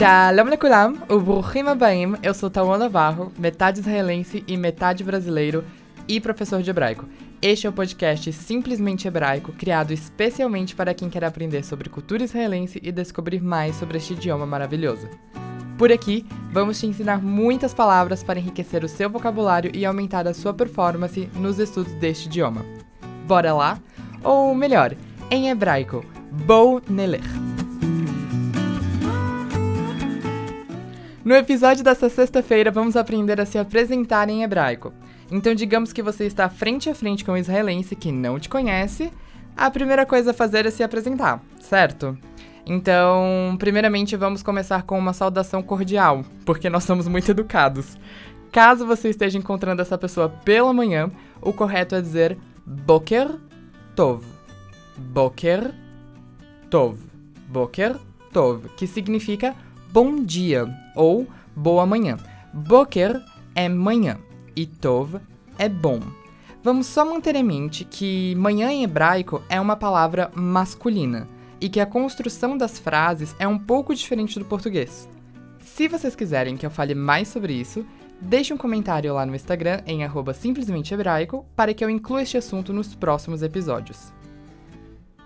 Shalom Lekulam, o Burrim Abaim, eu sou Tauan Navarro, metade israelense e metade brasileiro e professor de hebraico. Este é o podcast Simplesmente Hebraico, criado especialmente para quem quer aprender sobre cultura israelense e descobrir mais sobre este idioma maravilhoso. Por aqui, vamos te ensinar muitas palavras para enriquecer o seu vocabulário e aumentar a sua performance nos estudos deste idioma. Bora lá? Ou melhor, em hebraico, Bou Nelech. No episódio dessa sexta-feira, vamos aprender a se apresentar em hebraico. Então, digamos que você está frente a frente com um israelense que não te conhece, a primeira coisa a fazer é se apresentar, certo? Então, primeiramente, vamos começar com uma saudação cordial, porque nós somos muito educados. Caso você esteja encontrando essa pessoa pela manhã, o correto é dizer Boker Tov. Boker Tov. Boker Tov, que significa bom dia ou boa manhã. Boker é manhã e Tov é bom. Vamos só manter em mente que manhã em hebraico é uma palavra masculina e que a construção das frases é um pouco diferente do português. Se vocês quiserem que eu fale mais sobre isso, deixe um comentário lá no Instagram em simplesmentehebraico para que eu inclua este assunto nos próximos episódios.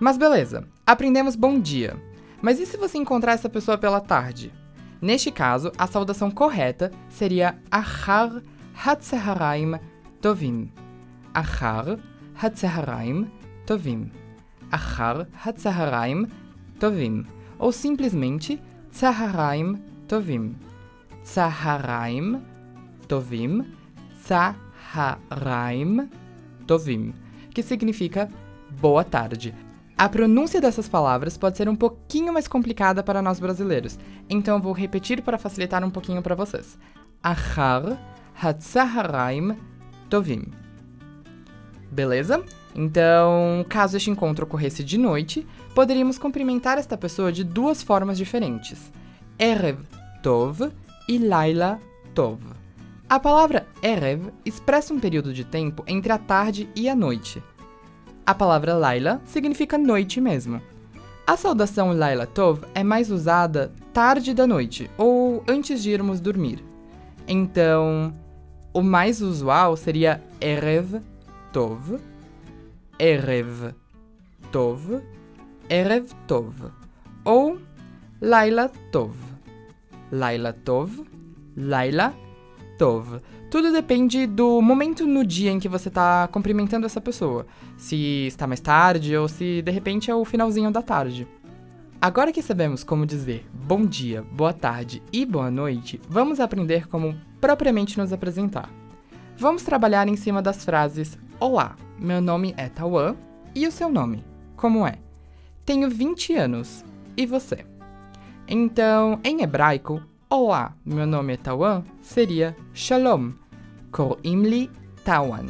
Mas beleza, aprendemos bom dia. Mas e se você encontrar essa pessoa pela tarde? Neste caso, a saudação correta seria Achar Hatzaharaim Tovim. Achar Hatzaharaim Tovim. Achar Hatzaharaim Tovim. Ou simplesmente Tzaharaim Tovim. Tzaharaim Tovim. Tzaharaim Tovim. Que significa boa tarde. A pronúncia dessas palavras pode ser um pouquinho mais complicada para nós brasileiros, então eu vou repetir para facilitar um pouquinho para vocês. Achar Hatzaharaim Tovim. Beleza? Então, caso este encontro ocorresse de noite, poderíamos cumprimentar esta pessoa de duas formas diferentes: Erev Tov e Laila Tov. A palavra Erev expressa um período de tempo entre a tarde e a noite. A palavra Laila significa noite mesmo. A saudação Laila Tov é mais usada tarde da noite ou antes de irmos dormir. Então, o mais usual seria Erev Tov, Erev Tov, Erev Tov ou Laila Tov. Laila Tov, Laila Tov. Tudo depende do momento no dia em que você está cumprimentando essa pessoa. Se está mais tarde ou se de repente é o finalzinho da tarde. Agora que sabemos como dizer bom dia, boa tarde e boa noite, vamos aprender como propriamente nos apresentar. Vamos trabalhar em cima das frases Olá, meu nome é Tauan e o seu nome? Como é? Tenho 20 anos. E você? Então, em hebraico, Olá, meu nome é Tawan seria Shalom, Korimli Tawan.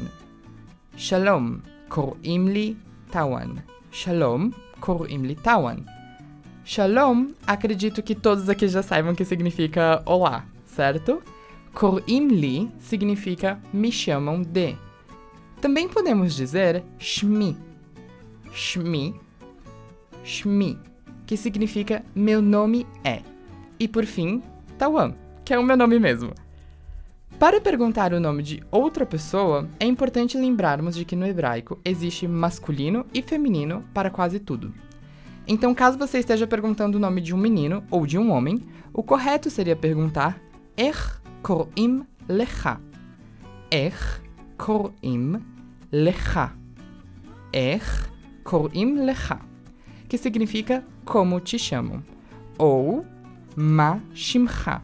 Shalom, Korimli Tawan. Shalom, Korimli Tawan. Shalom, acredito que todos aqui já saibam que significa olá, certo? Korimli significa me chamam de. Também podemos dizer Shmi. Shmi. Shmi, que significa meu nome é. E por fim, Tawan, que é o meu nome mesmo. Para perguntar o nome de outra pessoa, é importante lembrarmos de que no hebraico existe masculino e feminino para quase tudo. Então, caso você esteja perguntando o nome de um menino ou de um homem, o correto seria perguntar Er korim lecha. Er korim lecha. Er korim lecha. Que significa como te chamam. Ou ma shimcha.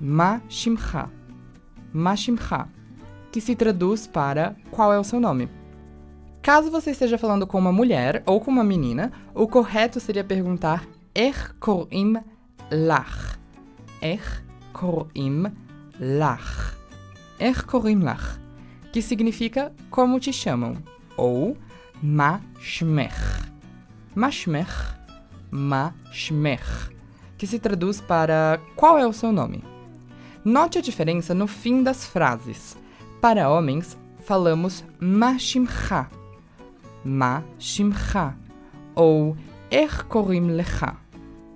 Ma shimcha Mashimcha, que se traduz para qual é o seu nome. Caso você esteja falando com uma mulher ou com uma menina, o correto seria perguntar Er korim lach. Er korim lach. Er korim lach, que significa como te chamam, ou ma shmech. Ma shmech, ma shmech, que se traduz para qual é o seu nome. Note a diferença no fim das frases. Para homens, falamos machimcha, mashimcha, ou erkorim lecha,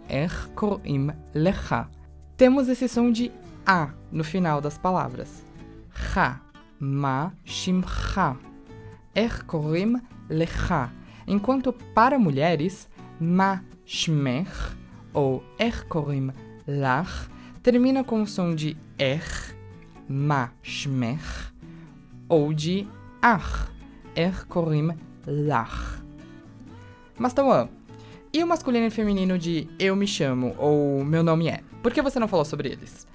erkorim lecha. Temos esse som de a no final das palavras. Ha, ma, shimcha, erkorim lecha. Enquanto para mulheres, ma shmech, ou erkorim lach termina com o som de er, mashmer, ou de ar, erkorim lach. Mas Tauan, e o masculino e feminino de eu me chamo ou meu nome é? Por que você não falou sobre eles?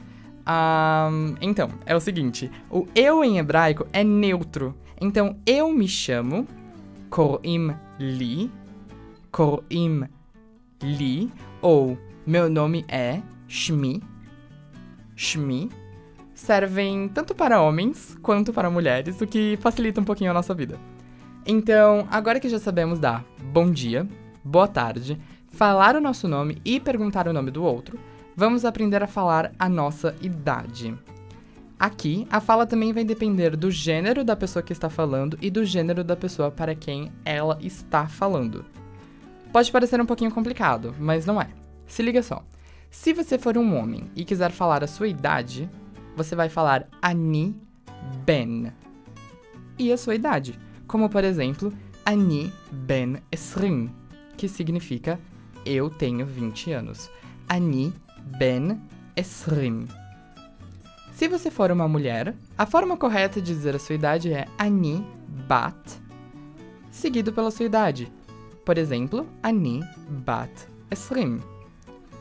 Um, então, é o seguinte: o eu em hebraico é neutro. Então, eu me chamo Korim Li, Korim li, ou meu nome é shmi, shmi, servem tanto para homens quanto para mulheres, o que facilita um pouquinho a nossa vida. Então, agora que já sabemos dar bom dia, boa tarde, falar o nosso nome e perguntar o nome do outro, vamos aprender a falar a nossa idade. Aqui, a fala também vai depender do gênero da pessoa que está falando e do gênero da pessoa para quem ela está falando. Pode parecer um pouquinho complicado, mas não é. Se liga só. Se você for um homem e quiser falar a sua idade, você vai falar Ani Ben. E a sua idade, como por exemplo, Ani Ben Esrim, que significa eu tenho 20 anos. Ani Ben Esrim. Se você for uma mulher, a forma correta de dizer a sua idade é Ani Bat, seguido pela sua idade. Por exemplo, Ani Bat Esrim.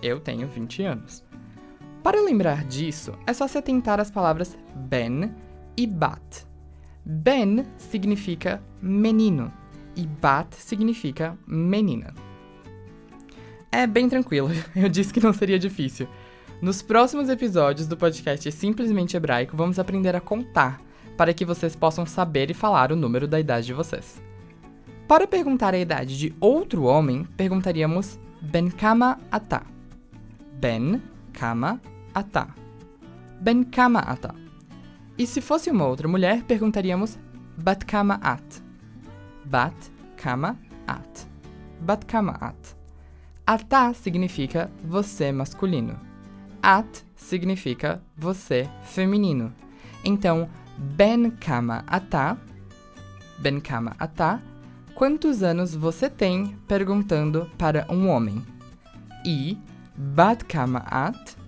Eu tenho 20 anos. Para lembrar disso, é só se atentar às palavras ben e bat. Ben significa menino e bat significa menina. É bem tranquilo, eu disse que não seria difícil. Nos próximos episódios do podcast Simplesmente Hebraico, vamos aprender a contar para que vocês possam saber e falar o número da idade de vocês. Para perguntar a idade de outro homem, perguntaríamos Ben Kama Ata. Ben Kama ata. Ben kama ata. E se fosse uma outra mulher, perguntaríamos bat kama at. Bat kama at. Bat kama at. Ata significa você masculino. At significa você feminino. Então, ben kama ata, ben kama ata, quantos anos você tem perguntando para um homem. E bat kama at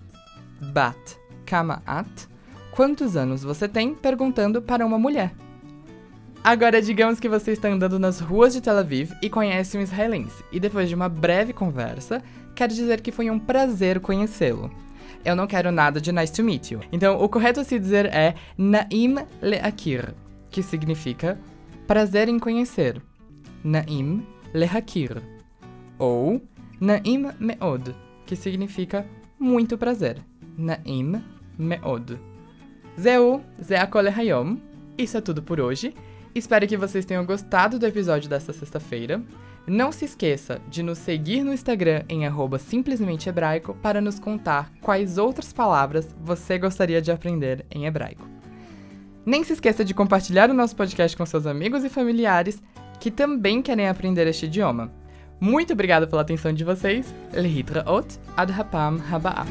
bat, kama at, quantos anos você tem perguntando para uma mulher. Agora, digamos que você está andando nas ruas de Tel Aviv e conhece um israelense, e depois de uma breve conversa, quer dizer que foi um prazer conhecê-lo. Eu não quero nada de nice to meet you. Então, o correto a se dizer é Naim leakir, que significa prazer em conhecer. Naim lehakir. Ou Naim meod, que significa muito prazer. Naim Meod. Zeu, Ze Akole Hayom. Isso é tudo por hoje. Espero que vocês tenham gostado do episódio desta sexta-feira. Não se esqueça de nos seguir no Instagram em arroba simplesmente hebraico para nos contar quais outras palavras você gostaria de aprender em hebraico. Nem se esqueça de compartilhar o nosso podcast com seus amigos e familiares que também querem aprender este idioma. Muito obrigada pela atenção de vocês. Lehitraot ad hapam haba'ah.